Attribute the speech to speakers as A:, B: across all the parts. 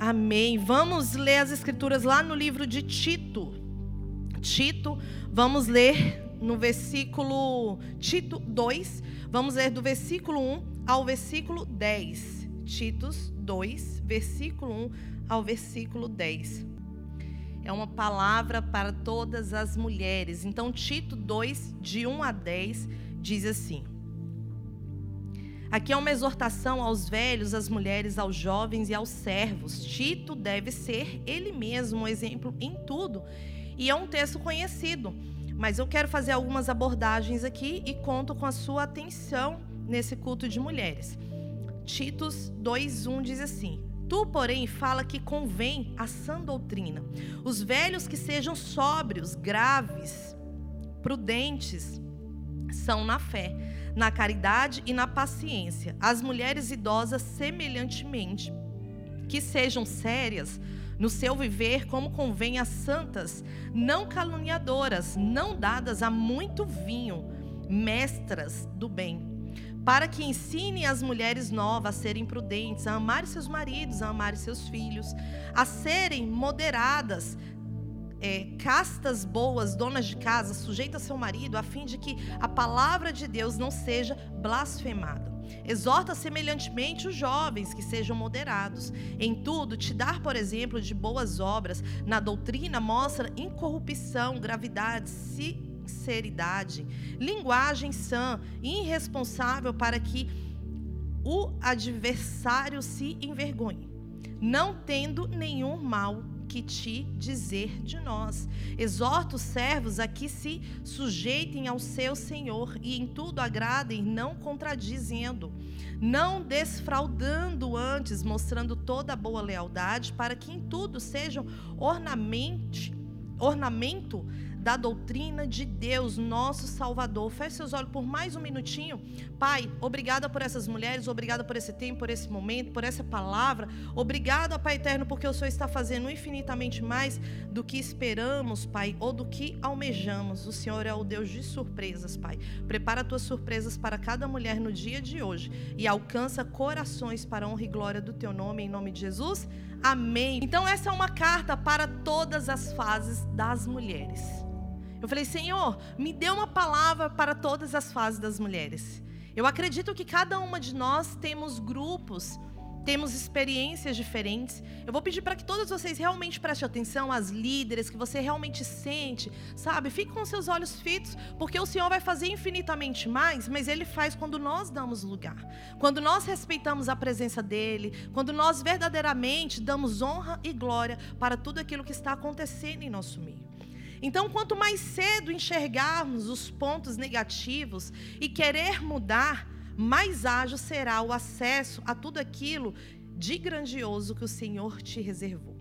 A: Amém. Vamos ler as escrituras lá no livro de Tito. Tito, vamos ler no versículo Tito 2, vamos ler do versículo 1 ao versículo 10. Titos 2, versículo 1 ao versículo 10. É uma palavra para todas as mulheres. Então, Tito 2, de 1 a 10, diz assim: Aqui é uma exortação aos velhos, às mulheres, aos jovens e aos servos. Tito deve ser ele mesmo um exemplo em tudo. E é um texto conhecido, mas eu quero fazer algumas abordagens aqui e conto com a sua atenção nesse culto de mulheres. Titos 2:1 diz assim: Tu, porém, fala que convém a sã doutrina. Os velhos que sejam sóbrios, graves, prudentes, são na fé na caridade e na paciência. As mulheres idosas, semelhantemente, que sejam sérias no seu viver, como convém às santas, não caluniadoras, não dadas a muito vinho, mestras do bem, para que ensinem as mulheres novas a serem prudentes, a amar seus maridos, a amar seus filhos, a serem moderadas, é, castas boas, donas de casa, sujeita seu marido, a fim de que a palavra de Deus não seja blasfemada. Exorta semelhantemente os jovens que sejam moderados. Em tudo, te dar, por exemplo, de boas obras. Na doutrina, mostra incorrupção, gravidade, sinceridade, linguagem sã, irresponsável para que o adversário se envergonhe, não tendo nenhum mal que te dizer de nós. Exorta os servos a que se sujeitem ao seu Senhor e em tudo agradem, não contradizendo, não desfraudando antes, mostrando toda a boa lealdade, para que em tudo sejam ornamente, ornamento da doutrina de Deus, nosso Salvador. Feche seus olhos por mais um minutinho. Pai, obrigada por essas mulheres, obrigada por esse tempo, por esse momento, por essa palavra. Obrigada, Pai eterno, porque o Senhor está fazendo infinitamente mais do que esperamos, Pai, ou do que almejamos. O Senhor é o Deus de surpresas, Pai. Prepara tuas surpresas para cada mulher no dia de hoje e alcança corações para a honra e glória do teu nome, em nome de Jesus. Amém. Então, essa é uma carta para todas as fases das mulheres. Eu falei, Senhor, me dê uma palavra para todas as fases das mulheres. Eu acredito que cada uma de nós temos grupos, temos experiências diferentes. Eu vou pedir para que todos vocês realmente prestem atenção às líderes, que você realmente sente, sabe? Fique com seus olhos fitos, porque o Senhor vai fazer infinitamente mais, mas Ele faz quando nós damos lugar, quando nós respeitamos a presença dEle, quando nós verdadeiramente damos honra e glória para tudo aquilo que está acontecendo em nosso meio. Então, quanto mais cedo enxergarmos os pontos negativos e querer mudar, mais ágil será o acesso a tudo aquilo de grandioso que o Senhor te reservou.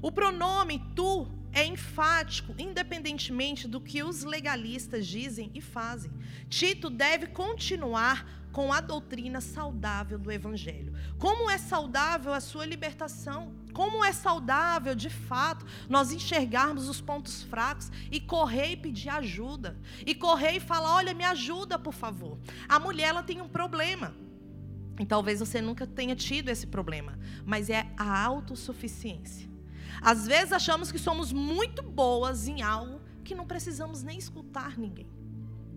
A: O pronome tu é enfático, independentemente do que os legalistas dizem e fazem. Tito deve continuar com a doutrina saudável do Evangelho. Como é saudável a sua libertação? Como é saudável, de fato, nós enxergarmos os pontos fracos e correr e pedir ajuda. E correr e falar: olha, me ajuda, por favor. A mulher ela tem um problema. E talvez você nunca tenha tido esse problema, mas é a autossuficiência. Às vezes achamos que somos muito boas em algo que não precisamos nem escutar ninguém,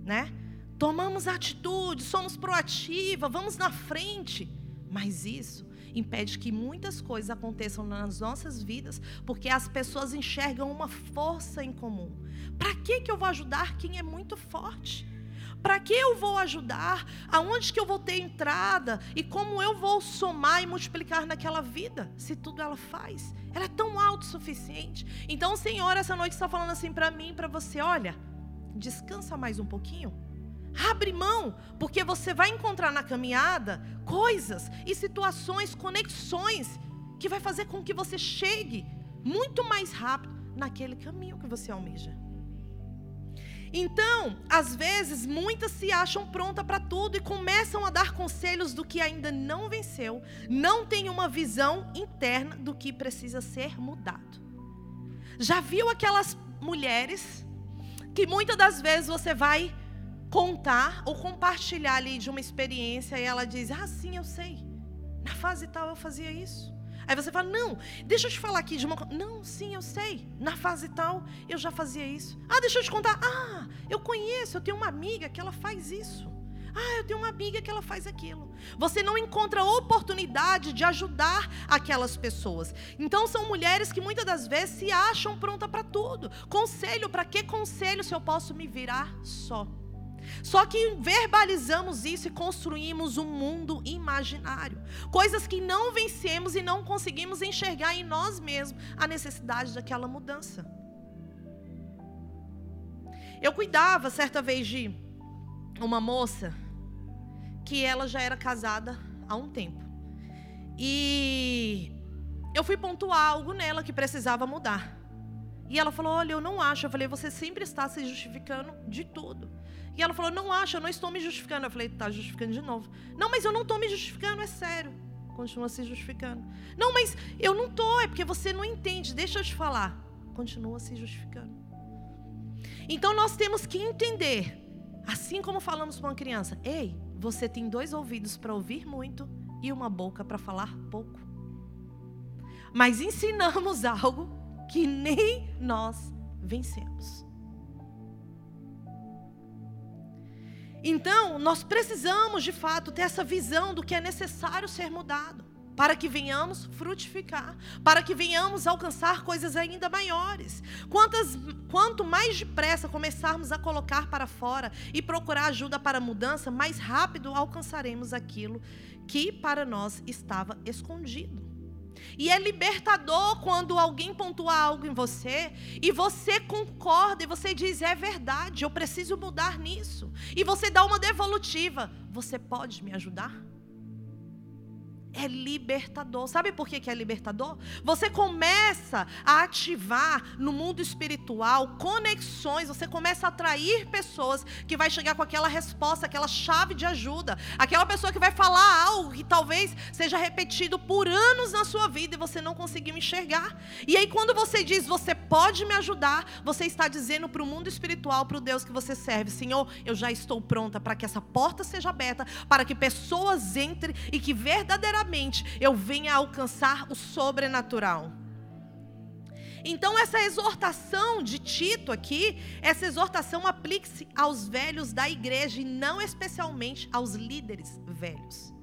A: né? Tomamos atitude, somos proativa, vamos na frente. Mas isso impede que muitas coisas aconteçam nas nossas vidas, porque as pessoas enxergam uma força em comum. Para que que eu vou ajudar quem é muito forte? Para que eu vou ajudar? Aonde que eu vou ter entrada? E como eu vou somar e multiplicar naquela vida? Se tudo ela faz. Ela é tão autossuficiente. Então Senhor essa noite está falando assim para mim, para você, olha, descansa mais um pouquinho. Abre mão, porque você vai encontrar na caminhada coisas e situações, conexões que vai fazer com que você chegue muito mais rápido naquele caminho que você almeja. Então, às vezes, muitas se acham pronta para tudo e começam a dar conselhos do que ainda não venceu, não tem uma visão interna do que precisa ser mudado. Já viu aquelas mulheres que muitas das vezes você vai contar ou compartilhar ali de uma experiência e ela diz: Ah, sim, eu sei. Na fase tal eu fazia isso. Aí você fala: Não, deixa eu te falar aqui de uma. Não, sim, eu sei. Na fase tal, eu já fazia isso. Ah, deixa eu te contar. Ah, eu conheço, eu tenho uma amiga que ela faz isso. Ah, eu tenho uma amiga que ela faz aquilo. Você não encontra oportunidade de ajudar aquelas pessoas. Então são mulheres que muitas das vezes se acham pronta para tudo. Conselho, para que conselho se eu posso me virar só? Só que verbalizamos isso e construímos um mundo imaginário. Coisas que não vencemos e não conseguimos enxergar em nós mesmos a necessidade daquela mudança. Eu cuidava certa vez de uma moça que ela já era casada há um tempo. E eu fui pontuar algo nela que precisava mudar. E ela falou: Olha, eu não acho. Eu falei: Você sempre está se justificando de tudo. E ela falou: Não acho, eu não estou me justificando. Eu falei: Está justificando de novo. Não, mas eu não estou me justificando, é sério. Continua se justificando. Não, mas eu não estou, é porque você não entende. Deixa eu te falar. Continua se justificando. Então nós temos que entender Assim como falamos para uma criança: ei, você tem dois ouvidos para ouvir muito e uma boca para falar pouco. Mas ensinamos algo que nem nós vencemos. Então, nós precisamos de fato ter essa visão do que é necessário ser mudado para que venhamos frutificar, para que venhamos alcançar coisas ainda maiores. Quantas, quanto mais depressa começarmos a colocar para fora e procurar ajuda para a mudança, mais rápido alcançaremos aquilo que para nós estava escondido. E é libertador quando alguém pontua algo em você e você concorda e você diz: é verdade, eu preciso mudar nisso. E você dá uma devolutiva: você pode me ajudar? É libertador. Sabe por que é libertador? Você começa a ativar no mundo espiritual conexões, você começa a atrair pessoas que vai chegar com aquela resposta, aquela chave de ajuda, aquela pessoa que vai falar algo que talvez seja repetido por anos na sua vida e você não conseguiu enxergar. E aí quando você diz, você pode me ajudar, você está dizendo para o mundo espiritual, para o Deus que você serve, Senhor, eu já estou pronta para que essa porta seja aberta, para que pessoas entrem e que verdadeiramente verdadeiramente eu venha alcançar o sobrenatural. Então, essa exortação de Tito aqui, essa exortação aplique-se aos velhos da igreja e não especialmente aos líderes velhos.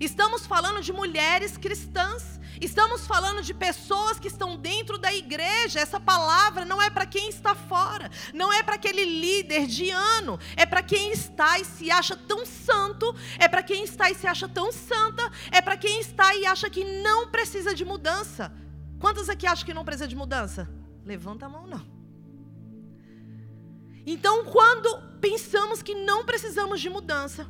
A: Estamos falando de mulheres cristãs, estamos falando de pessoas que estão dentro da igreja. Essa palavra não é para quem está fora, não é para aquele líder de ano, é para quem está e se acha tão santo, é para quem está e se acha tão santa, é para quem está e acha que não precisa de mudança. Quantos aqui acham que não precisa de mudança? Levanta a mão, não. Então, quando pensamos que não precisamos de mudança,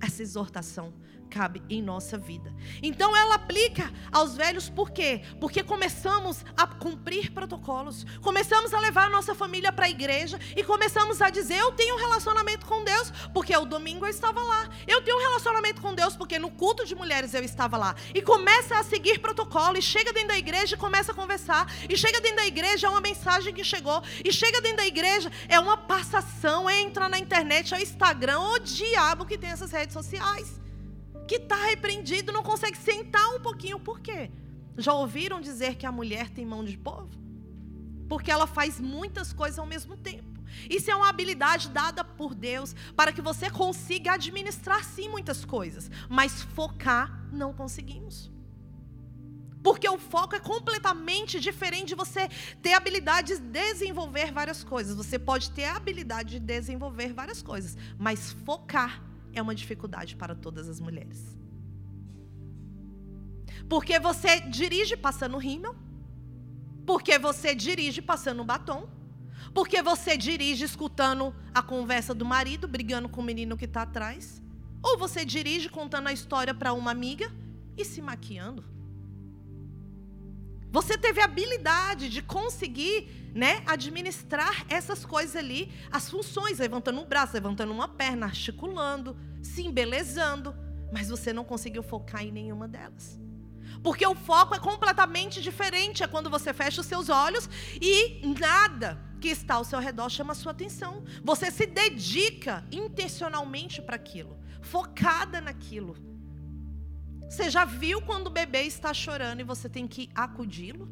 A: essa exortação cabe em nossa vida. Então ela aplica aos velhos por quê? Porque começamos a cumprir protocolos, começamos a levar a nossa família para a igreja e começamos a dizer: eu tenho um relacionamento com Deus porque o domingo eu estava lá. Eu tenho um relacionamento com Deus porque no culto de mulheres eu estava lá. E começa a seguir protocolo e chega dentro da igreja e começa a conversar. E chega dentro da igreja é uma mensagem que chegou e chega dentro da igreja é uma passação, entra na internet, é o Instagram, o diabo que tem essas redes sociais que está repreendido, não consegue sentar um pouquinho. Por quê? Já ouviram dizer que a mulher tem mão de povo? Porque ela faz muitas coisas ao mesmo tempo. Isso é uma habilidade dada por Deus para que você consiga administrar sim muitas coisas, mas focar não conseguimos. Porque o foco é completamente diferente de você ter habilidade de desenvolver várias coisas. Você pode ter a habilidade de desenvolver várias coisas, mas focar é uma dificuldade para todas as mulheres. Porque você dirige passando rímel, porque você dirige passando batom, porque você dirige escutando a conversa do marido, brigando com o menino que está atrás, ou você dirige contando a história para uma amiga e se maquiando. Você teve habilidade de conseguir, né, administrar essas coisas ali, as funções, levantando um braço, levantando uma perna, articulando, se embelezando, mas você não conseguiu focar em nenhuma delas. Porque o foco é completamente diferente, é quando você fecha os seus olhos e nada que está ao seu redor chama a sua atenção. Você se dedica intencionalmente para aquilo, focada naquilo Você já viu quando o bebê está chorando e você tem que acudi-lo?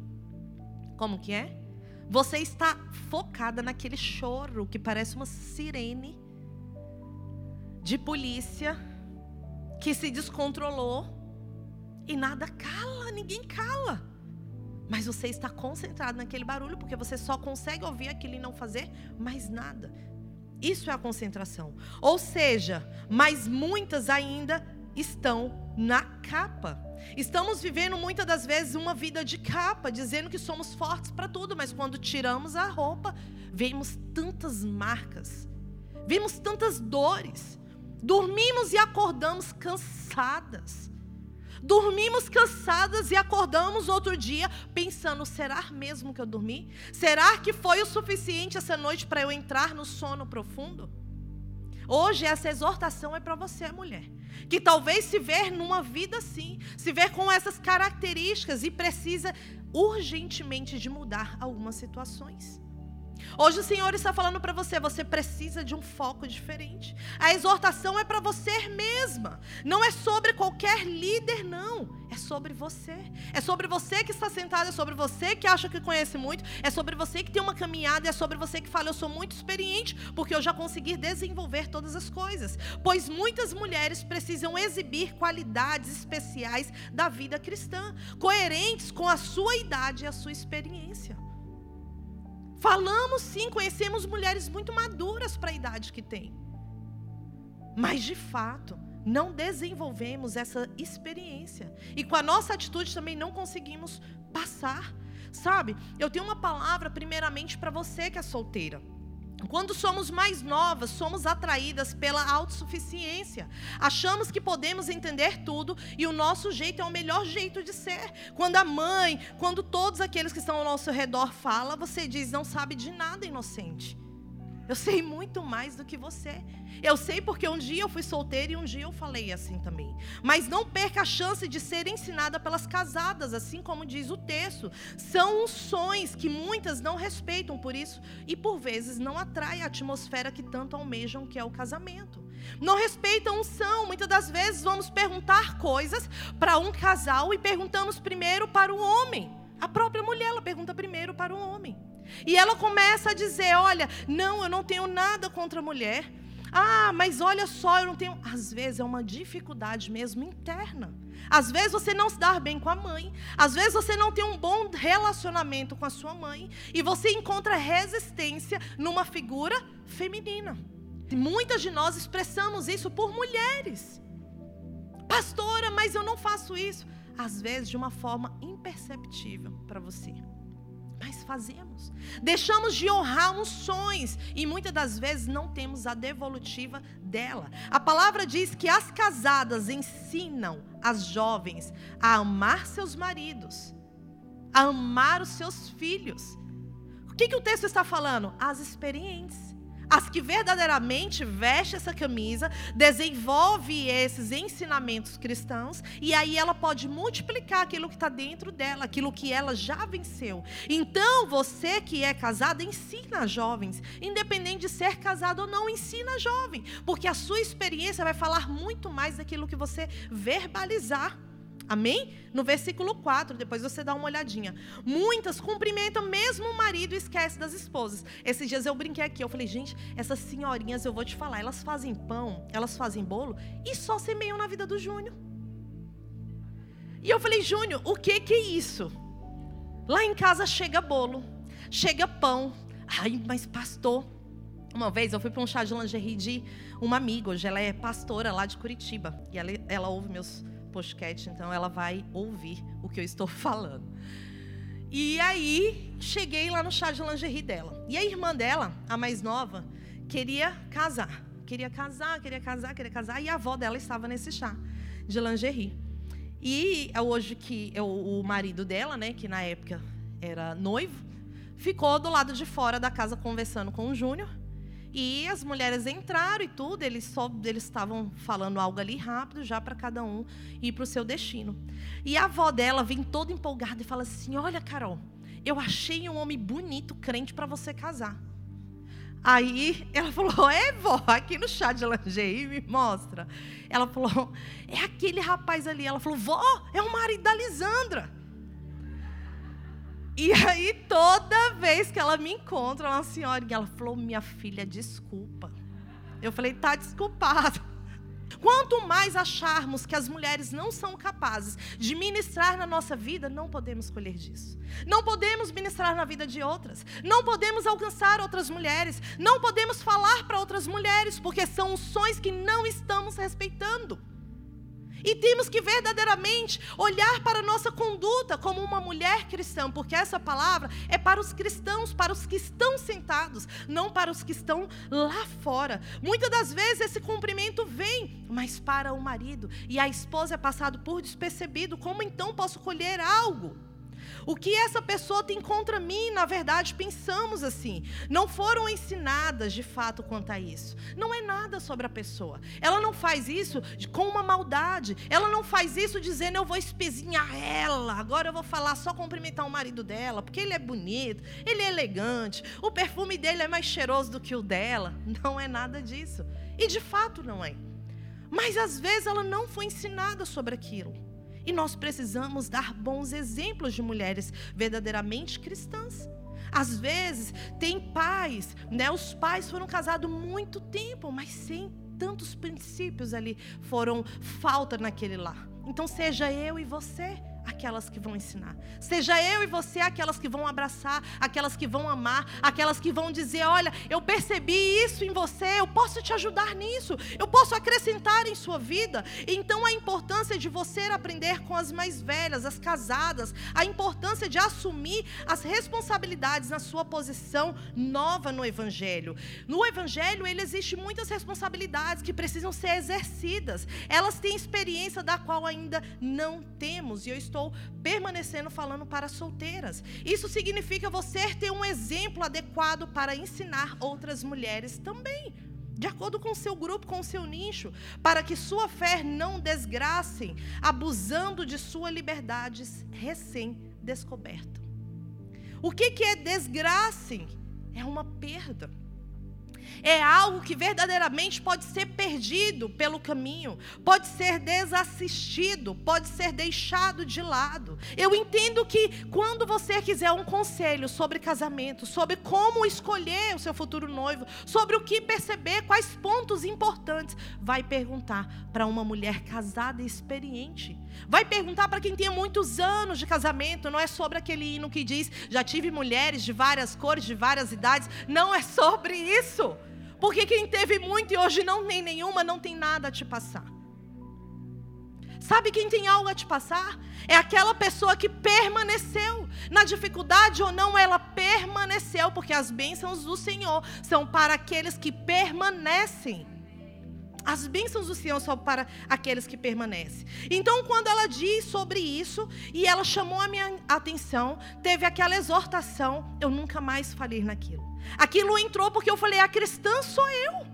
A: Como que é? Você está focada naquele choro que parece uma sirene de polícia que se descontrolou e nada cala, ninguém cala. Mas você está concentrado naquele barulho porque você só consegue ouvir aquilo e não fazer mais nada. Isso é a concentração. Ou seja, mas muitas ainda estão na capa. Estamos vivendo muitas das vezes uma vida de capa, dizendo que somos fortes para tudo, mas quando tiramos a roupa, vemos tantas marcas, vemos tantas dores, dormimos e acordamos cansadas. Dormimos cansadas e acordamos outro dia pensando: será mesmo que eu dormi? Será que foi o suficiente essa noite para eu entrar no sono profundo? Hoje essa exortação é para você, mulher, que talvez se ver numa vida assim, se ver com essas características e precisa urgentemente de mudar algumas situações. Hoje o Senhor está falando para você, você precisa de um foco diferente. A exortação é para você mesma. Não é sobre qualquer líder, não. É sobre você. É sobre você que está sentado, é sobre você que acha que conhece muito, é sobre você que tem uma caminhada, é sobre você que fala, eu sou muito experiente, porque eu já consegui desenvolver todas as coisas. Pois muitas mulheres precisam exibir qualidades especiais da vida cristã, coerentes com a sua idade e a sua experiência. Falamos sim, conhecemos mulheres muito maduras para a idade que têm. Mas de fato, não desenvolvemos essa experiência. E com a nossa atitude também não conseguimos passar. Sabe? Eu tenho uma palavra primeiramente para você que é solteira. Quando somos mais novas, somos atraídas pela autossuficiência. Achamos que podemos entender tudo e o nosso jeito é o melhor jeito de ser. Quando a mãe, quando todos aqueles que estão ao nosso redor falam, você diz: não sabe de nada, inocente. Eu sei muito mais do que você. Eu sei porque um dia eu fui solteira e um dia eu falei assim também. Mas não perca a chance de ser ensinada pelas casadas, assim como diz o texto. São unções que muitas não respeitam por isso e por vezes não atraem a atmosfera que tanto almejam, que é o casamento. Não respeitam unção. Muitas das vezes vamos perguntar coisas para um casal e perguntamos primeiro para o homem. A própria mulher ela pergunta primeiro para o homem. E ela começa a dizer: Olha, não, eu não tenho nada contra a mulher. Ah, mas olha só, eu não tenho. Às vezes é uma dificuldade mesmo interna. Às vezes você não se dá bem com a mãe. Às vezes você não tem um bom relacionamento com a sua mãe. E você encontra resistência numa figura feminina. Muitas de nós expressamos isso por mulheres. Pastora, mas eu não faço isso. Às vezes de uma forma imperceptível para você mas fazemos. Deixamos de honrar unções e muitas das vezes não temos a devolutiva dela. A palavra diz que as casadas ensinam as jovens a amar seus maridos, a amar os seus filhos. O que, que o texto está falando? As experiências as que verdadeiramente veste essa camisa, desenvolve esses ensinamentos cristãos, e aí ela pode multiplicar aquilo que está dentro dela, aquilo que ela já venceu. Então, você que é casado, ensina jovens, independente de ser casado ou não, ensina jovem, porque a sua experiência vai falar muito mais daquilo que você verbalizar. Amém? No versículo 4, depois você dá uma olhadinha. Muitas cumprimentam mesmo o marido e esquecem das esposas. Esses dias eu brinquei aqui, eu falei, gente, essas senhorinhas, eu vou te falar, elas fazem pão, elas fazem bolo e só semeiam na vida do Júnior. E eu falei, Júnior, o que que é isso? Lá em casa chega bolo, chega pão. Ai, mas pastor, uma vez eu fui para um chá de lingerie de uma amiga, hoje ela é pastora lá de Curitiba. E ela, ela ouve meus podcast, então ela vai ouvir o que eu estou falando. E aí, cheguei lá no chá de lingerie dela. E a irmã dela, a mais nova, queria casar. Queria casar, queria casar, queria casar. E a avó dela estava nesse chá de lingerie. E é hoje que eu, o marido dela, né, que na época era noivo, ficou do lado de fora da casa conversando com o Júnior. E as mulheres entraram e tudo, eles só eles estavam falando algo ali rápido já para cada um ir para o seu destino. E a avó dela vem toda empolgada e fala assim: "Olha, Carol, eu achei um homem bonito, crente para você casar". Aí ela falou: É, vó, aqui no chá de lingerie, me mostra. Ela falou: É aquele rapaz ali. Ela falou: Vó, é o marido da Lisandra. E aí, toda vez que ela me encontra, uma senhora, ela falou: Minha filha, desculpa. Eu falei: Tá desculpado. Quanto mais acharmos que as mulheres não são capazes de ministrar na nossa vida, não podemos colher disso. Não podemos ministrar na vida de outras. Não podemos alcançar outras mulheres. Não podemos falar para outras mulheres, porque são sonhos que não estamos respeitando. E temos que verdadeiramente olhar para a nossa conduta como uma mulher cristã, porque essa palavra é para os cristãos, para os que estão sentados, não para os que estão lá fora. Muitas das vezes esse cumprimento vem, mas para o marido, e a esposa é passado por despercebido. Como então posso colher algo? O que essa pessoa tem contra mim, na verdade, pensamos assim. Não foram ensinadas de fato quanto a isso. Não é nada sobre a pessoa. Ela não faz isso com uma maldade. Ela não faz isso dizendo eu vou espezinhar ela. Agora eu vou falar só cumprimentar o marido dela, porque ele é bonito, ele é elegante, o perfume dele é mais cheiroso do que o dela. Não é nada disso. E de fato não é. Mas às vezes ela não foi ensinada sobre aquilo. E nós precisamos dar bons exemplos de mulheres verdadeiramente cristãs. Às vezes, tem pais, né? Os pais foram casados muito tempo, mas sem tantos princípios ali foram falta naquele lar. Então, seja eu e você aquelas que vão ensinar. Seja eu e você aquelas que vão abraçar, aquelas que vão amar, aquelas que vão dizer: Olha, eu percebi isso em você, eu posso te ajudar nisso, eu posso acrescentar em sua vida. Então, a importância de você aprender com as mais velhas, as casadas, a importância de assumir as responsabilidades na sua posição nova no Evangelho. No Evangelho, ele existe muitas responsabilidades que precisam ser exercidas, elas têm experiência da qual ainda não temos, e eu estou estou permanecendo falando para solteiras. Isso significa você ter um exemplo adequado para ensinar outras mulheres também de acordo com o seu grupo, com o seu nicho, para que sua fé não desgracem, abusando de sua liberdade recém-descoberta. O que, que é desgracem? É uma perda é algo que verdadeiramente pode ser perdido pelo caminho, pode ser desassistido, pode ser deixado de lado. Eu entendo que quando você quiser um conselho sobre casamento, sobre como escolher o seu futuro noivo, sobre o que perceber, quais pontos importantes, vai perguntar para uma mulher casada e experiente. Vai perguntar para quem tem muitos anos de casamento, não é sobre aquele hino que diz: já tive mulheres de várias cores, de várias idades. Não é sobre isso. Porque quem teve muito e hoje não tem nenhuma, não tem nada a te passar. Sabe quem tem algo a te passar? É aquela pessoa que permaneceu. Na dificuldade ou não, ela permaneceu, porque as bênçãos do Senhor são para aqueles que permanecem. As bênçãos do Senhor são para aqueles que permanecem. Então, quando ela diz sobre isso, e ela chamou a minha atenção, teve aquela exortação, eu nunca mais falei naquilo. Aquilo entrou porque eu falei: a cristã sou eu.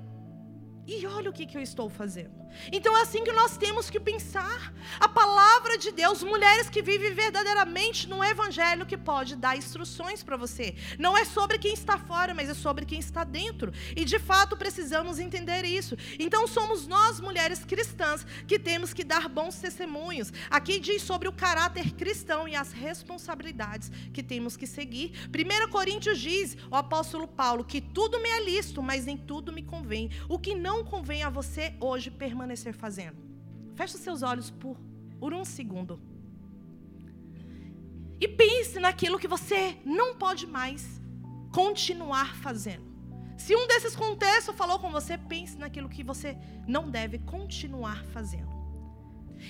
A: E olha o que, que eu estou fazendo. Então é assim que nós temos que pensar. A palavra de Deus, mulheres que vivem verdadeiramente no Evangelho, que pode dar instruções para você. Não é sobre quem está fora, mas é sobre quem está dentro. E de fato precisamos entender isso. Então somos nós, mulheres cristãs, que temos que dar bons testemunhos. Aqui diz sobre o caráter cristão e as responsabilidades que temos que seguir. 1 Coríntios diz, o apóstolo Paulo, que tudo me é lícito, mas nem tudo me convém. O que não convém a você hoje permanecer permanecer fazendo? Feche seus olhos por, por um segundo. E pense naquilo que você não pode mais continuar fazendo. Se um desses contextos falou com você, pense naquilo que você não deve continuar fazendo.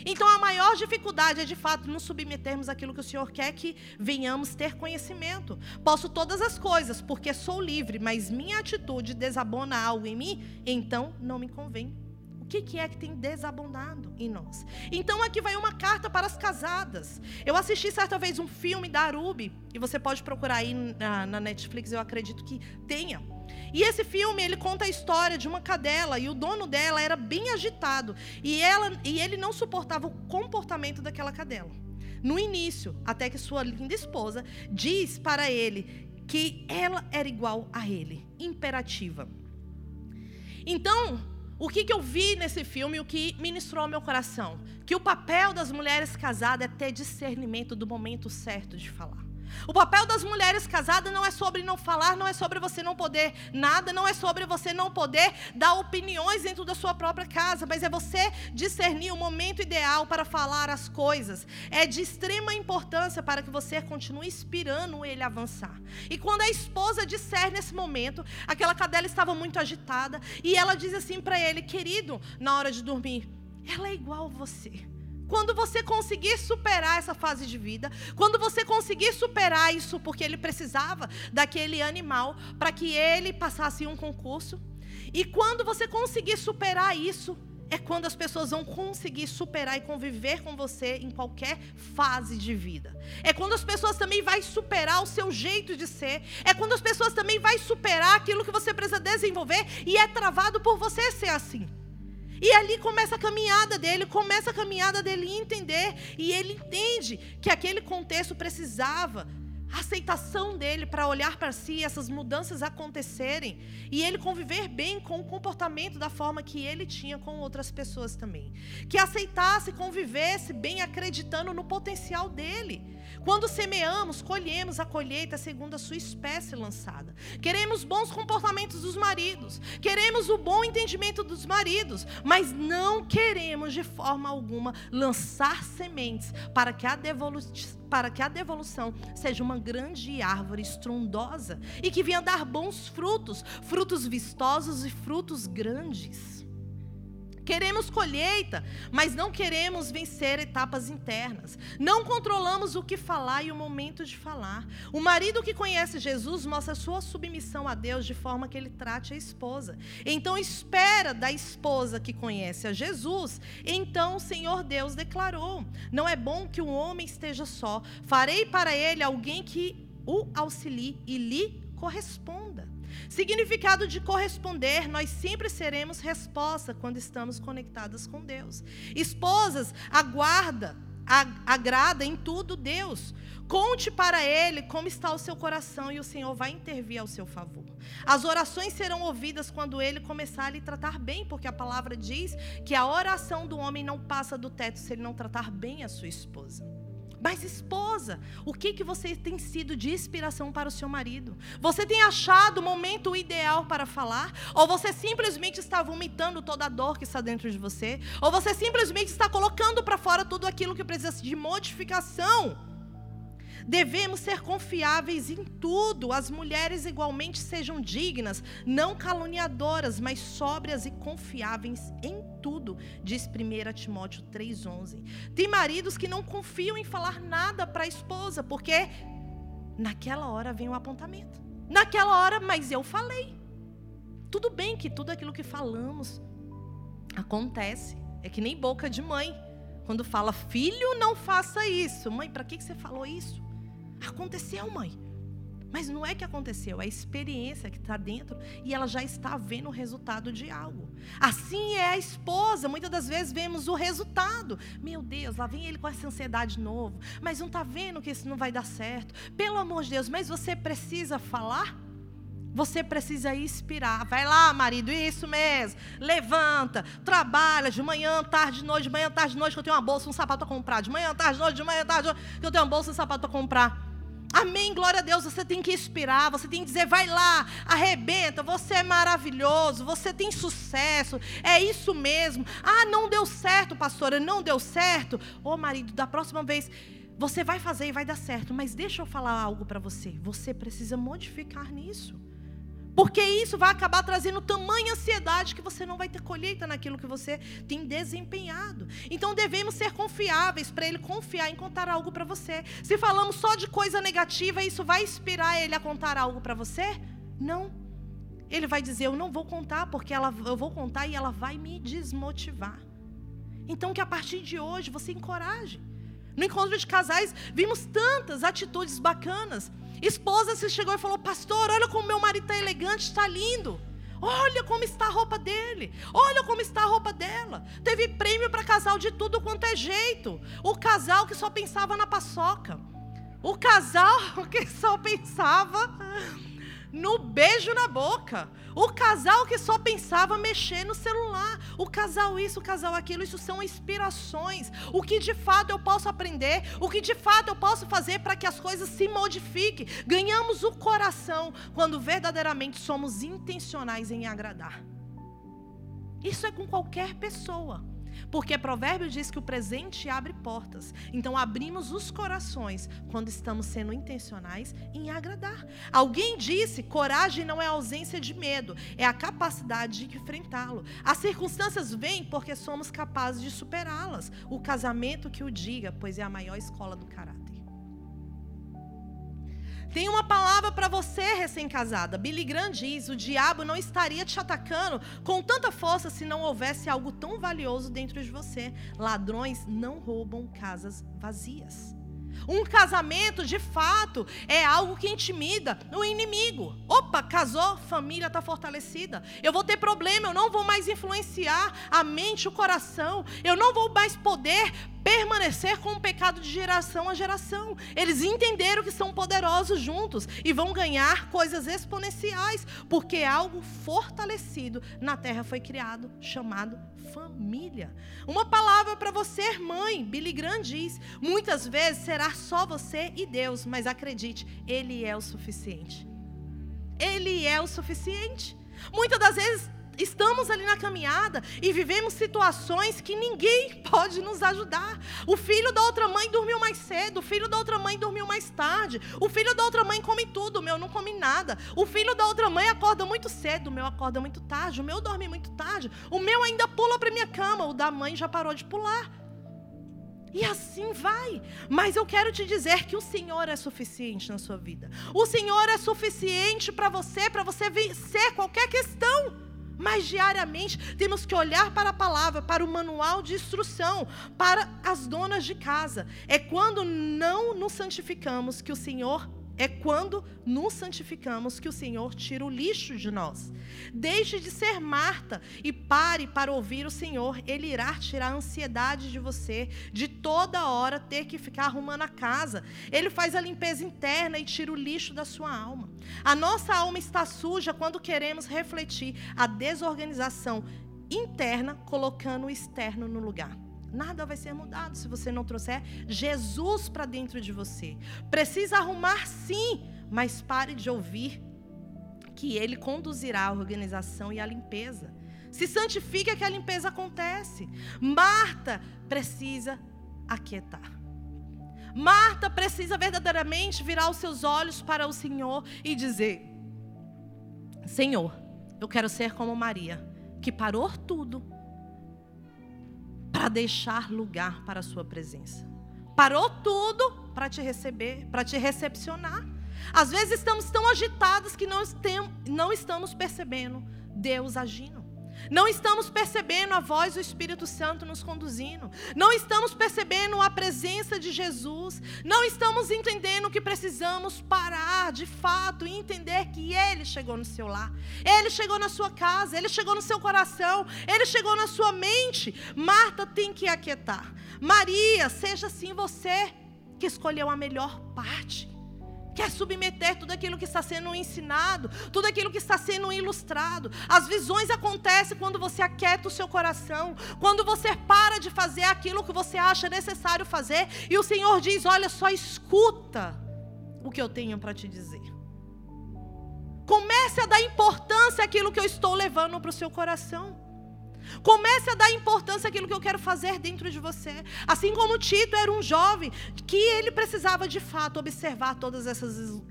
A: Então a maior dificuldade é de fato nos submetermos àquilo que o Senhor quer que venhamos ter conhecimento. Posso todas as coisas, porque sou livre, mas minha atitude desabona algo em mim, então não me convém que, que é que tem desabundado em nós? Então aqui vai uma carta para as casadas. Eu assisti certa vez um filme da Arubi, e você pode procurar aí na, na Netflix, eu acredito que tenha. E esse filme, ele conta a história de uma cadela e o dono dela era bem agitado e ela e ele não suportava o comportamento daquela cadela. No início, até que sua linda esposa diz para ele que ela era igual a ele, imperativa. Então, o que, que eu vi nesse filme, o que ministrou ao meu coração? Que o papel das mulheres casadas é ter discernimento do momento certo de falar. O papel das mulheres casadas não é sobre não falar, não é sobre você não poder nada, não é sobre você não poder dar opiniões dentro da sua própria casa, mas é você discernir o momento ideal para falar as coisas. É de extrema importância para que você continue inspirando ele a avançar. E quando a esposa disser nesse momento, aquela cadela estava muito agitada e ela diz assim para ele: "Querido, na hora de dormir, ela é igual a você." Quando você conseguir superar essa fase de vida, quando você conseguir superar isso, porque ele precisava daquele animal para que ele passasse um concurso, e quando você conseguir superar isso, é quando as pessoas vão conseguir superar e conviver com você em qualquer fase de vida. É quando as pessoas também vão superar o seu jeito de ser. É quando as pessoas também vão superar aquilo que você precisa desenvolver e é travado por você ser assim. E ali começa a caminhada dele, começa a caminhada dele entender. E ele entende que aquele contexto precisava a aceitação dele para olhar para si, essas mudanças acontecerem e ele conviver bem com o comportamento da forma que ele tinha com outras pessoas também. Que aceitasse, convivesse bem acreditando no potencial dele. Quando semeamos, colhemos a colheita segundo a sua espécie lançada. Queremos bons comportamentos dos maridos, queremos o bom entendimento dos maridos, mas não queremos de forma alguma lançar sementes para que a devolução para que a devolução seja uma grande árvore estrondosa e que venha dar bons frutos, frutos vistosos e frutos grandes. Queremos colheita, mas não queremos vencer etapas internas. Não controlamos o que falar e o momento de falar. O marido que conhece Jesus mostra sua submissão a Deus de forma que ele trate a esposa. Então espera da esposa que conhece a Jesus. Então o Senhor Deus declarou: Não é bom que o homem esteja só. Farei para ele alguém que o auxilie e lhe corresponda. Significado de corresponder, nós sempre seremos resposta quando estamos conectadas com Deus. Esposas, aguarda, agrada em tudo Deus. Conte para Ele como está o seu coração e o Senhor vai intervir ao seu favor. As orações serão ouvidas quando Ele começar a lhe tratar bem, porque a palavra diz que a oração do homem não passa do teto se ele não tratar bem a sua esposa. Mas esposa, o que que você tem sido de inspiração para o seu marido? Você tem achado o momento ideal para falar? Ou você simplesmente está vomitando toda a dor que está dentro de você? Ou você simplesmente está colocando para fora tudo aquilo que precisa de modificação? Devemos ser confiáveis em tudo. As mulheres igualmente sejam dignas, não caluniadoras, mas sóbrias e confiáveis em tudo, diz 1 Timóteo 3,11. Tem maridos que não confiam em falar nada para a esposa, porque naquela hora vem o apontamento. Naquela hora, mas eu falei. Tudo bem que tudo aquilo que falamos acontece. É que nem boca de mãe. Quando fala, filho, não faça isso. Mãe, para que você falou isso? Aconteceu, mãe. Mas não é que aconteceu, é a experiência que está dentro e ela já está vendo o resultado de algo. Assim é a esposa, muitas das vezes vemos o resultado. Meu Deus, lá vem ele com essa ansiedade de novo, mas não está vendo que isso não vai dar certo. Pelo amor de Deus, mas você precisa falar? Você precisa inspirar. Vai lá, marido, isso mesmo. Levanta, trabalha de manhã, tarde, de noite, de manhã, tarde, de noite, que eu tenho uma bolsa, um sapato a comprar. De manhã, tarde, de noite, de manhã, tarde, de noite, que eu tenho uma bolsa, um sapato a comprar. Amém, glória a Deus. Você tem que inspirar, você tem que dizer, vai lá, arrebenta, você é maravilhoso, você tem sucesso, é isso mesmo. Ah, não deu certo, pastora, não deu certo. Ô marido, da próxima vez você vai fazer e vai dar certo, mas deixa eu falar algo para você. Você precisa modificar nisso. Porque isso vai acabar trazendo tamanha ansiedade que você não vai ter colheita naquilo que você tem desempenhado. Então devemos ser confiáveis para ele confiar em contar algo para você. Se falamos só de coisa negativa, isso vai inspirar ele a contar algo para você? Não. Ele vai dizer: "Eu não vou contar porque ela, eu vou contar e ela vai me desmotivar". Então que a partir de hoje você encoraje. No encontro de casais, vimos tantas atitudes bacanas. Esposa se chegou e falou: Pastor, olha como meu marido está elegante, está lindo. Olha como está a roupa dele. Olha como está a roupa dela. Teve prêmio para casal de tudo quanto é jeito. O casal que só pensava na paçoca. O casal que só pensava no beijo na boca. O casal que só pensava mexer no celular. O casal isso, o casal aquilo, isso são inspirações. O que de fato eu posso aprender, o que de fato eu posso fazer para que as coisas se modifiquem. Ganhamos o coração quando verdadeiramente somos intencionais em agradar. Isso é com qualquer pessoa. Porque provérbio diz que o presente abre portas. Então abrimos os corações quando estamos sendo intencionais em agradar. Alguém disse: coragem não é ausência de medo, é a capacidade de enfrentá-lo. As circunstâncias vêm porque somos capazes de superá-las. O casamento que o diga, pois é a maior escola do caráter. Tem uma palavra para você, recém-casada. Billy Graham diz: o diabo não estaria te atacando com tanta força se não houvesse algo tão valioso dentro de você. Ladrões não roubam casas vazias. Um casamento, de fato, é algo que intimida o inimigo. Opa, casou, família está fortalecida. Eu vou ter problema, eu não vou mais influenciar a mente, o coração. Eu não vou mais poder permanecer com o pecado de geração a geração. Eles entenderam que são poderosos juntos e vão ganhar coisas exponenciais, porque algo fortalecido na terra foi criado, chamado família. Uma palavra para você, mãe. Billy Graham diz: muitas vezes será só você e Deus, mas acredite, Ele é o suficiente. Ele é o suficiente. Muitas das vezes estamos ali na caminhada e vivemos situações que ninguém pode nos ajudar. O filho da outra mãe dormiu mais cedo, o filho da outra mãe dormiu mais tarde, o filho da outra mãe come tudo, o meu não come nada. O filho da outra mãe acorda muito cedo, o meu acorda muito tarde, o meu dorme muito tarde, o meu ainda pula para minha cama, o da mãe já parou de pular. E assim vai. Mas eu quero te dizer que o Senhor é suficiente na sua vida. O Senhor é suficiente para você, para você vencer qualquer questão. Mas diariamente temos que olhar para a palavra, para o manual de instrução, para as donas de casa. É quando não nos santificamos que o Senhor é quando nos santificamos que o Senhor tira o lixo de nós. Deixe de ser Marta e pare para ouvir o Senhor. Ele irá tirar a ansiedade de você, de toda hora ter que ficar arrumando a casa. Ele faz a limpeza interna e tira o lixo da sua alma. A nossa alma está suja quando queremos refletir a desorganização interna, colocando o externo no lugar. Nada vai ser mudado se você não trouxer Jesus para dentro de você. Precisa arrumar sim, mas pare de ouvir que ele conduzirá a organização e a limpeza. Se santifica que a limpeza acontece. Marta precisa aquietar. Marta precisa verdadeiramente virar os seus olhos para o Senhor e dizer: Senhor, eu quero ser como Maria, que parou tudo para deixar lugar para a sua presença. Parou tudo para te receber, para te recepcionar. Às vezes estamos tão agitados que não, não estamos percebendo Deus agindo. Não estamos percebendo a voz do Espírito Santo nos conduzindo. Não estamos percebendo a presença de Jesus. Não estamos entendendo que precisamos parar de fato e entender que Ele chegou no seu lar. Ele chegou na sua casa. Ele chegou no seu coração. Ele chegou na sua mente. Marta tem que aquietar. Maria, seja assim você que escolheu a melhor parte quer submeter tudo aquilo que está sendo ensinado, tudo aquilo que está sendo ilustrado. As visões acontecem quando você aquieta o seu coração, quando você para de fazer aquilo que você acha necessário fazer e o Senhor diz: Olha só, escuta o que eu tenho para te dizer. Comece a dar importância àquilo que eu estou levando para o seu coração. Comece a dar importância àquilo que eu quero fazer dentro de você. Assim como Tito era um jovem que ele precisava de fato observar todas essas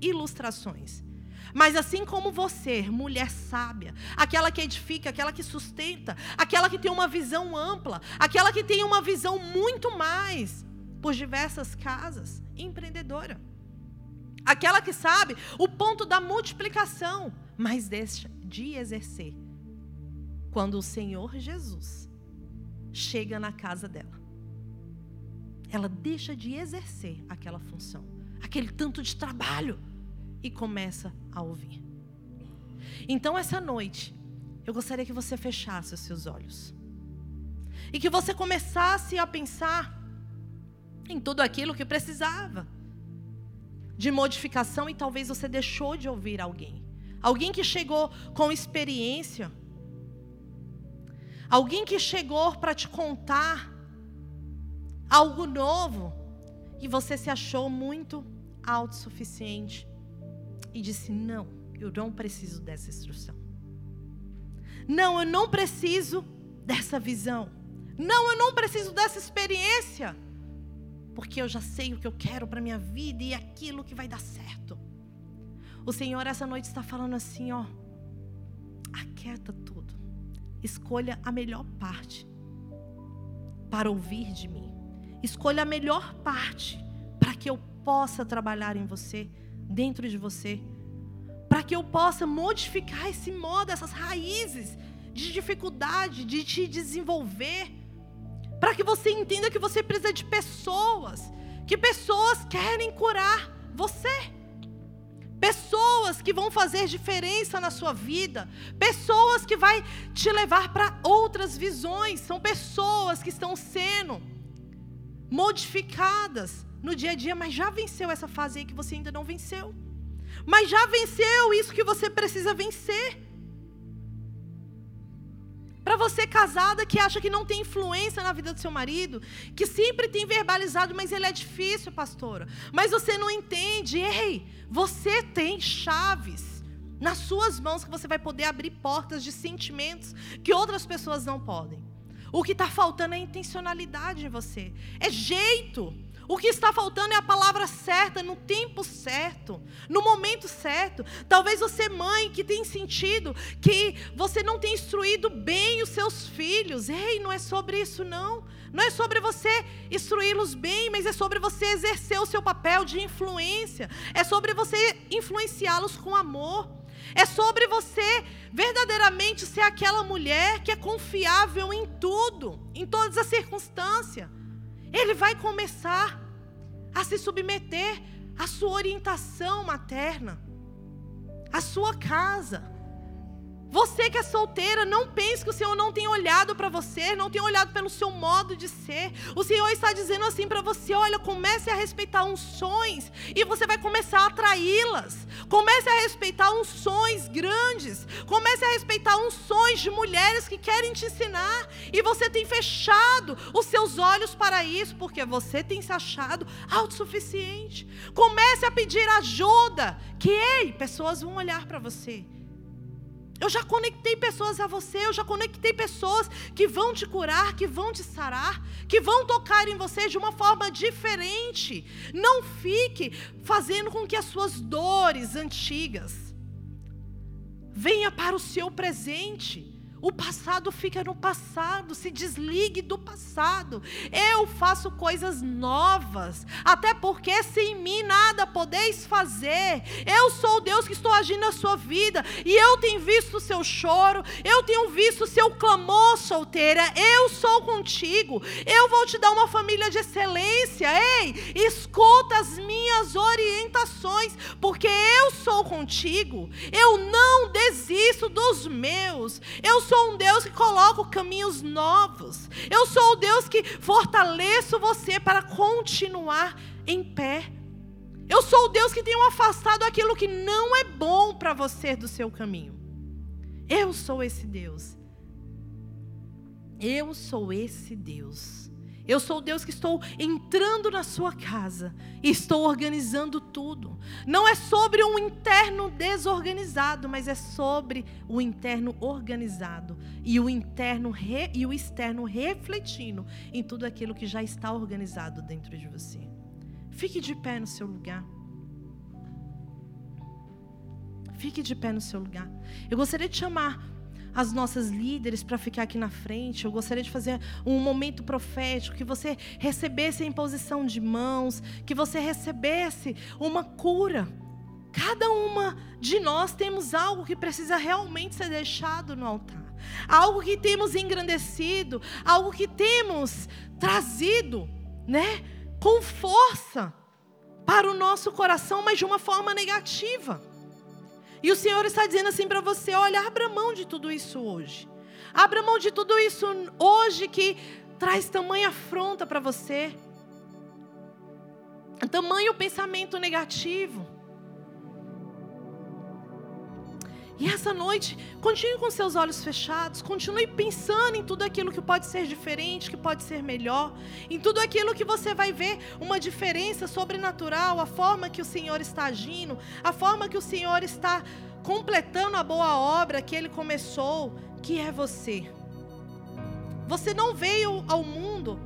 A: ilustrações. Mas assim como você, mulher sábia, aquela que edifica, aquela que sustenta, aquela que tem uma visão ampla, aquela que tem uma visão muito mais por diversas casas, empreendedora. Aquela que sabe o ponto da multiplicação, mas deixa de exercer quando o Senhor Jesus chega na casa dela. Ela deixa de exercer aquela função, aquele tanto de trabalho, e começa a ouvir. Então, essa noite, eu gostaria que você fechasse os seus olhos e que você começasse a pensar em tudo aquilo que precisava de modificação e talvez você deixou de ouvir alguém. Alguém que chegou com experiência. Alguém que chegou para te contar algo novo e você se achou muito autossuficiente e disse: Não, eu não preciso dessa instrução. Não, eu não preciso dessa visão. Não, eu não preciso dessa experiência. Porque eu já sei o que eu quero para minha vida e aquilo que vai dar certo. O Senhor essa noite está falando assim, ó. Aquieta tudo. Escolha a melhor parte para ouvir de mim. Escolha a melhor parte para que eu possa trabalhar em você, dentro de você, para que eu possa modificar esse modo, essas raízes de dificuldade, de te desenvolver, para que você entenda que você precisa de pessoas, que pessoas querem curar você. Pessoas que vão fazer diferença na sua vida, pessoas que vai te levar para outras visões, são pessoas que estão sendo modificadas no dia a dia, mas já venceu essa fase aí que você ainda não venceu. Mas já venceu isso que você precisa vencer. Para você casada que acha que não tem influência na vida do seu marido, que sempre tem verbalizado, mas ele é difícil, pastora. Mas você não entende. Ei, você tem chaves nas suas mãos que você vai poder abrir portas de sentimentos que outras pessoas não podem. O que está faltando é intencionalidade em você, é jeito. O que está faltando é a palavra certa, no tempo certo, no momento certo. Talvez você, mãe, que tem sentido que você não tem instruído bem os seus filhos. Ei, não é sobre isso, não. Não é sobre você instruí-los bem, mas é sobre você exercer o seu papel de influência. É sobre você influenciá-los com amor. É sobre você verdadeiramente ser aquela mulher que é confiável em tudo, em todas as circunstâncias. Ele vai começar a se submeter à sua orientação materna, à sua casa. Você que é solteira, não pense que o Senhor não tem olhado para você, não tem olhado pelo seu modo de ser. O Senhor está dizendo assim para você: olha, comece a respeitar unções e você vai começar a atraí-las. Comece a respeitar unções grandes. Comece a respeitar unções de mulheres que querem te ensinar. E você tem fechado os seus olhos para isso, porque você tem se achado autossuficiente. Comece a pedir ajuda, que ei, pessoas vão olhar para você eu já conectei pessoas a você, eu já conectei pessoas que vão te curar, que vão te sarar, que vão tocar em você de uma forma diferente. Não fique fazendo com que as suas dores antigas venha para o seu presente. O passado fica no passado, se desligue do passado. Eu faço coisas novas, até porque sem mim nada podeis fazer. Eu sou o Deus que estou agindo na sua vida, e eu tenho visto o seu choro, eu tenho visto o seu clamor, solteira. Eu sou contigo, eu vou te dar uma família de excelência. Ei, escuta as minhas orientações, porque eu sou contigo. Eu não desisto dos meus. Eu sou um Deus que coloca caminhos novos. Eu sou o Deus que fortaleço você para continuar em pé. Eu sou o Deus que tenho afastado aquilo que não é bom para você do seu caminho. Eu sou esse Deus. Eu sou esse Deus. Eu sou o Deus que estou entrando na sua casa e estou organizando tudo. Não é sobre um interno desorganizado, mas é sobre o interno organizado e o interno re, e o externo refletindo em tudo aquilo que já está organizado dentro de você. Fique de pé no seu lugar. Fique de pé no seu lugar. Eu gostaria de chamar as nossas líderes para ficar aqui na frente. Eu gostaria de fazer um momento profético, que você recebesse a imposição de mãos, que você recebesse uma cura. Cada uma de nós temos algo que precisa realmente ser deixado no altar. Algo que temos engrandecido, algo que temos trazido, né, com força para o nosso coração, mas de uma forma negativa. E o Senhor está dizendo assim para você: olha, abra mão de tudo isso hoje. Abra mão de tudo isso hoje que traz tamanha afronta para você. Tamanho pensamento negativo. E essa noite, continue com seus olhos fechados, continue pensando em tudo aquilo que pode ser diferente, que pode ser melhor, em tudo aquilo que você vai ver uma diferença sobrenatural, a forma que o Senhor está agindo, a forma que o Senhor está completando a boa obra que ele começou, que é você. Você não veio ao mundo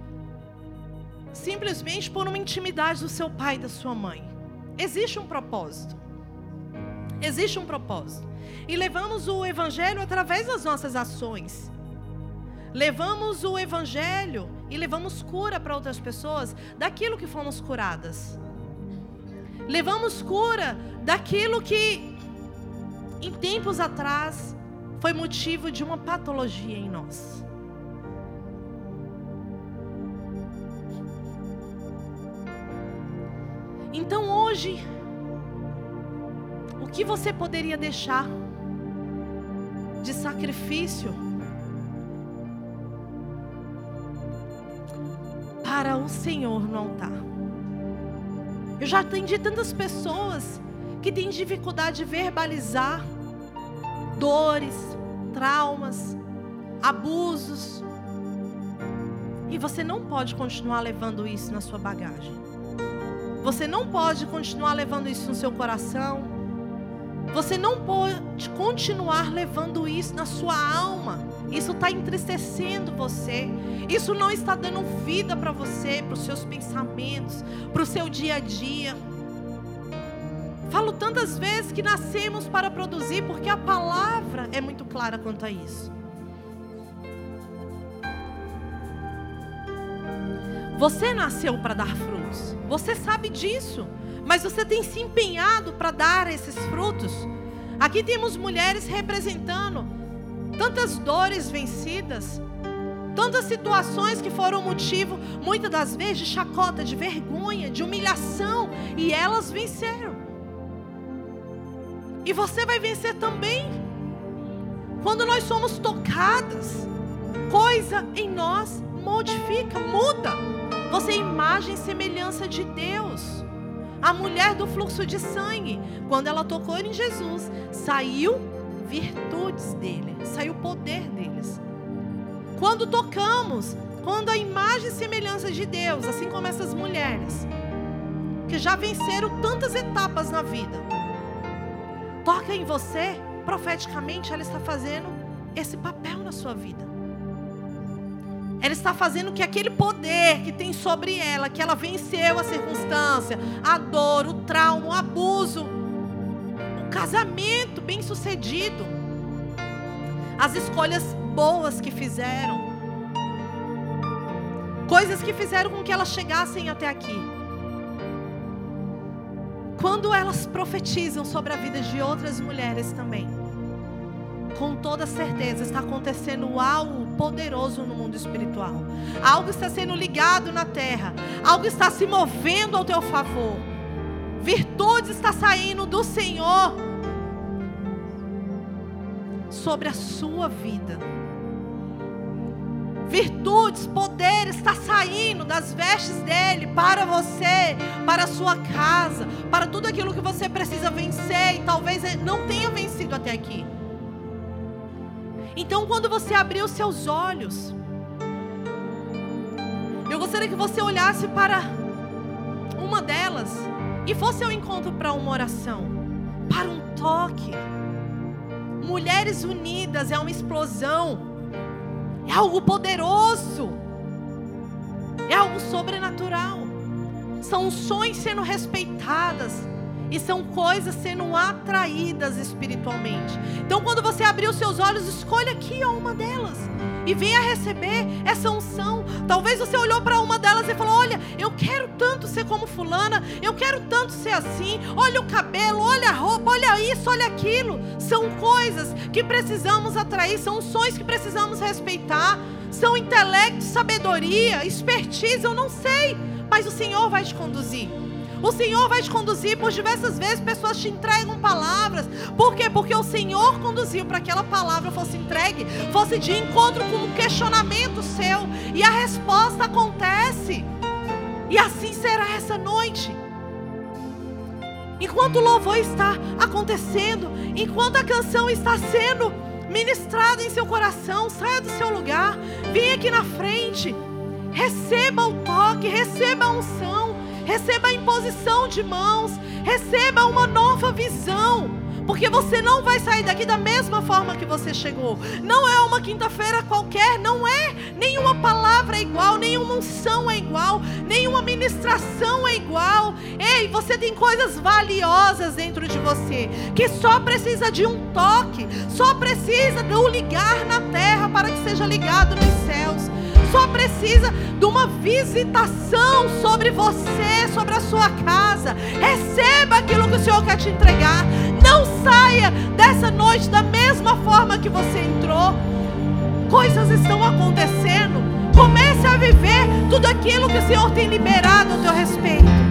A: simplesmente por uma intimidade do seu pai e da sua mãe. Existe um propósito. Existe um propósito e levamos o Evangelho através das nossas ações. Levamos o Evangelho e levamos cura para outras pessoas daquilo que fomos curadas. Levamos cura daquilo que, em tempos atrás, foi motivo de uma patologia em nós. Então hoje, o que você poderia deixar? De sacrifício para o Senhor no altar. Eu já atendi tantas pessoas que têm dificuldade de verbalizar dores, traumas, abusos. E você não pode continuar levando isso na sua bagagem. Você não pode continuar levando isso no seu coração você não pode continuar levando isso na sua alma. Isso está entristecendo você. Isso não está dando vida para você, para os seus pensamentos, para o seu dia a dia. Falo tantas vezes que nascemos para produzir, porque a palavra é muito clara quanto a isso. Você nasceu para dar frutos. Você sabe disso mas você tem se empenhado para dar esses frutos. Aqui temos mulheres representando tantas dores vencidas, tantas situações que foram motivo, muitas das vezes, de chacota, de vergonha, de humilhação, e elas venceram. E você vai vencer também. Quando nós somos tocadas, coisa em nós modifica, muda. Você é imagem e semelhança de Deus. A mulher do fluxo de sangue, quando ela tocou em Jesus, saiu virtudes dele, saiu poder deles. Quando tocamos, quando a imagem e semelhança de Deus, assim como essas mulheres, que já venceram tantas etapas na vida, toca em você, profeticamente ela está fazendo esse papel na sua vida. Ela está fazendo que aquele poder que tem sobre ela, que ela venceu a circunstância, a dor, o trauma, o abuso, o casamento bem sucedido, as escolhas boas que fizeram, coisas que fizeram com que elas chegassem até aqui. Quando elas profetizam sobre a vida de outras mulheres também, com toda certeza está acontecendo algo poderoso no mundo espiritual. Algo está sendo ligado na terra. Algo está se movendo ao teu favor. Virtude está saindo do Senhor sobre a sua vida. Virtudes, poder está saindo das vestes dele para você, para a sua casa, para tudo aquilo que você precisa vencer e talvez não tenha vencido até aqui. Então, quando você abrir os seus olhos, eu gostaria que você olhasse para uma delas e fosse ao encontro para uma oração, para um toque. Mulheres unidas é uma explosão, é algo poderoso, é algo sobrenatural. São sonhos sendo respeitadas e são coisas sendo atraídas espiritualmente. Então, quando você abrir os seus olhos, escolha aqui uma delas e venha receber essa unção. Talvez você olhou para uma delas e falou: Olha, eu quero tanto ser como Fulana, eu quero tanto ser assim. Olha o cabelo, olha a roupa, olha isso, olha aquilo. São coisas que precisamos atrair, são sonhos que precisamos respeitar, são intelecto, sabedoria, expertise, eu não sei, mas o Senhor vai te conduzir. O Senhor vai te conduzir por diversas vezes, pessoas te entregam palavras. Por quê? Porque o Senhor conduziu para que aquela palavra fosse entregue, fosse de encontro com um questionamento seu, e a resposta acontece. E assim será essa noite. Enquanto o louvor está acontecendo, enquanto a canção está sendo ministrada em seu coração, saia do seu lugar, venha aqui na frente, receba o toque, receba a unção, receba a imposição de mãos, receba uma nova visão. Porque você não vai sair daqui da mesma forma que você chegou. Não é uma quinta-feira qualquer, não é. Nenhuma palavra é igual, nenhuma unção é igual, nenhuma ministração é igual. Ei, você tem coisas valiosas dentro de você que só precisa de um toque, só precisa de um ligar na terra para que seja ligado nos céus só precisa de uma visitação sobre você, sobre a sua casa. Receba aquilo que o Senhor quer te entregar. Não saia dessa noite da mesma forma que você entrou. Coisas estão acontecendo. Comece a viver tudo aquilo que o Senhor tem liberado a teu respeito.